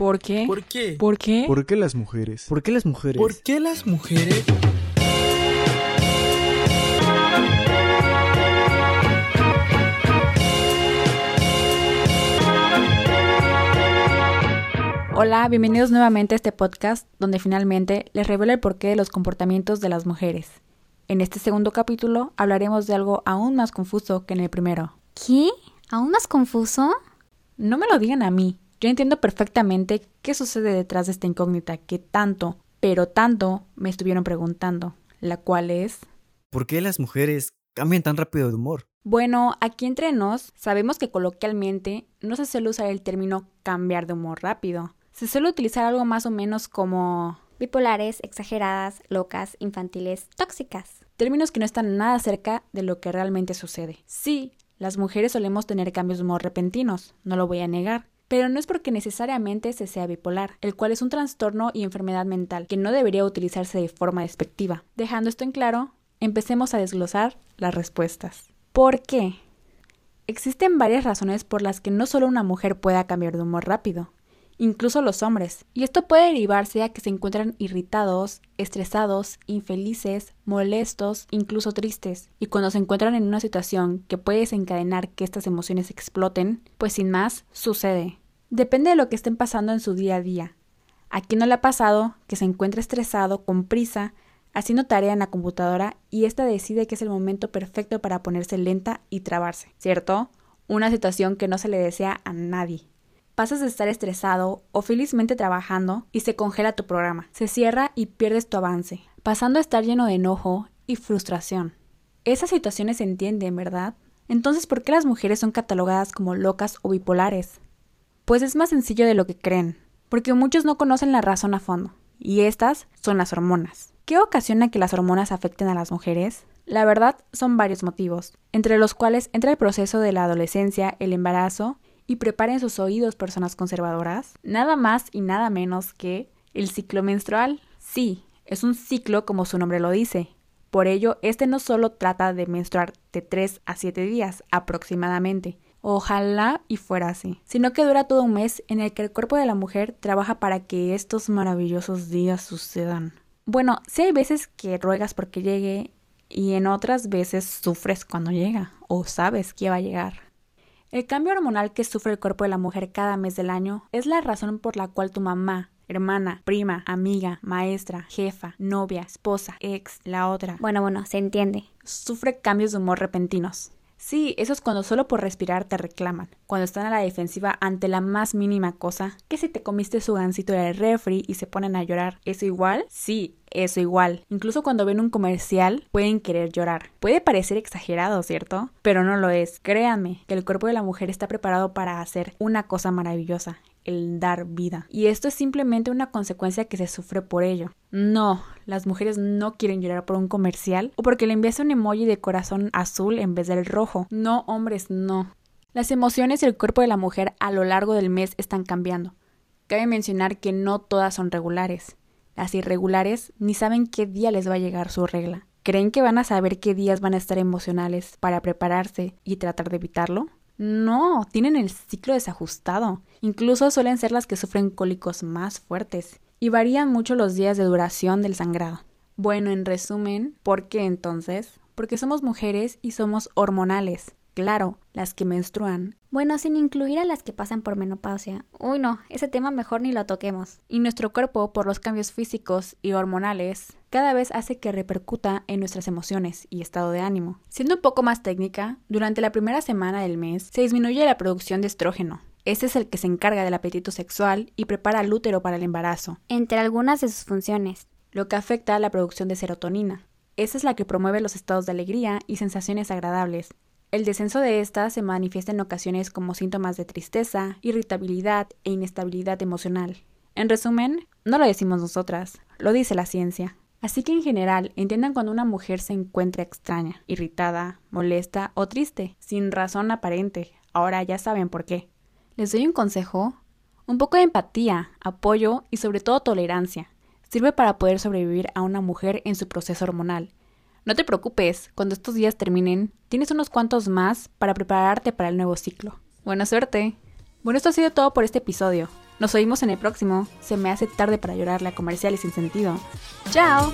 ¿Por qué? ¿Por qué? ¿Por qué? ¿Por qué las mujeres? ¿Por qué las mujeres? ¿Por qué las mujeres? Hola, bienvenidos nuevamente a este podcast donde finalmente les revelo el porqué de los comportamientos de las mujeres. En este segundo capítulo hablaremos de algo aún más confuso que en el primero. ¿Qué? ¿Aún más confuso? No me lo digan a mí. Yo entiendo perfectamente qué sucede detrás de esta incógnita que tanto, pero tanto me estuvieron preguntando, la cual es... ¿Por qué las mujeres cambian tan rápido de humor? Bueno, aquí entre nos sabemos que coloquialmente no se suele usar el término cambiar de humor rápido. Se suele utilizar algo más o menos como Bipolares, exageradas, locas, infantiles, tóxicas. términos que no están nada cerca de lo que realmente sucede. Sí, las mujeres solemos tener cambios de humor repentinos, no lo voy a negar, pero no es porque necesariamente se sea bipolar, el cual es un trastorno y enfermedad mental que no debería utilizarse de forma despectiva. Dejando esto en claro, empecemos a desglosar las respuestas. ¿Por qué? Existen varias razones por las que no solo una mujer pueda cambiar de humor rápido, incluso los hombres. Y esto puede derivarse a que se encuentran irritados, estresados, infelices, molestos, incluso tristes. Y cuando se encuentran en una situación que puede desencadenar que estas emociones exploten, pues sin más, sucede. Depende de lo que estén pasando en su día a día. ¿A quién no le ha pasado que se encuentre estresado, con prisa, haciendo tarea en la computadora y ésta decide que es el momento perfecto para ponerse lenta y trabarse, ¿cierto? Una situación que no se le desea a nadie. Pasas de estar estresado o felizmente trabajando y se congela tu programa, se cierra y pierdes tu avance, pasando a estar lleno de enojo y frustración. Esas situaciones se entienden, ¿verdad? Entonces, ¿por qué las mujeres son catalogadas como locas o bipolares? Pues es más sencillo de lo que creen, porque muchos no conocen la razón a fondo, y estas son las hormonas. ¿Qué ocasiona que las hormonas afecten a las mujeres? La verdad son varios motivos, entre los cuales entra el proceso de la adolescencia, el embarazo y preparen sus oídos personas conservadoras, nada más y nada menos que el ciclo menstrual. Sí, es un ciclo como su nombre lo dice. Por ello, este no solo trata de menstruar de 3 a 7 días aproximadamente, ojalá y fuera así, sino que dura todo un mes en el que el cuerpo de la mujer trabaja para que estos maravillosos días sucedan. Bueno, sí hay veces que ruegas porque llegue y en otras veces sufres cuando llega o sabes que va a llegar. El cambio hormonal que sufre el cuerpo de la mujer cada mes del año es la razón por la cual tu mamá, hermana, prima, amiga, maestra, jefa, novia, esposa, ex, la otra, Bueno, bueno, se entiende. sufre cambios de humor repentinos. Sí, eso es cuando solo por respirar te reclaman, cuando están a la defensiva ante la más mínima cosa, que si te comiste su gansito del refri y se ponen a llorar, ¿eso igual? Sí, eso igual. Incluso cuando ven un comercial pueden querer llorar. Puede parecer exagerado, ¿cierto? Pero no lo es. Créanme que el cuerpo de la mujer está preparado para hacer una cosa maravillosa, el dar vida. Y esto es simplemente una consecuencia que se sufre por ello. No, las mujeres no quieren llorar por un comercial o porque le envías un emoji de corazón azul en vez del rojo. No, hombres, no. Las emociones y el cuerpo de la mujer a lo largo del mes están cambiando. Cabe mencionar que no todas son regulares. Las irregulares ni saben qué día les va a llegar su regla. ¿Creen que van a saber qué días van a estar emocionales para prepararse y tratar de evitarlo? No, tienen el ciclo desajustado. Incluso suelen ser las que sufren cólicos más fuertes. Y varían mucho los días de duración del sangrado. Bueno, en resumen, ¿por qué entonces? Porque somos mujeres y somos hormonales. Claro, las que menstruan. Bueno, sin incluir a las que pasan por menopausia. Uy, no, ese tema mejor ni lo toquemos. Y nuestro cuerpo, por los cambios físicos y hormonales, cada vez hace que repercuta en nuestras emociones y estado de ánimo. Siendo un poco más técnica, durante la primera semana del mes se disminuye la producción de estrógeno. Este es el que se encarga del apetito sexual y prepara al útero para el embarazo, Entre algunas de sus funciones. lo que afecta a la producción de serotonina. Esta es la que promueve los estados de alegría y sensaciones agradables. El descenso de esta se manifiesta en ocasiones como síntomas de tristeza, irritabilidad e inestabilidad emocional. En resumen, no lo decimos nosotras, lo dice la ciencia. Así que en general entiendan cuando una mujer se encuentra extraña, irritada, molesta o triste, sin razón aparente. Ahora ya saben por qué. ¿Les doy un consejo? Un poco de empatía, apoyo y sobre todo tolerancia. Sirve para poder sobrevivir a una mujer en su proceso hormonal. No te preocupes, cuando estos días terminen, tienes unos cuantos más para prepararte para el nuevo ciclo. Buena suerte. Bueno, esto ha sido todo por este episodio. Nos oímos en el próximo. Se me hace tarde para llorarle a comerciales sin sentido. ¡Chao!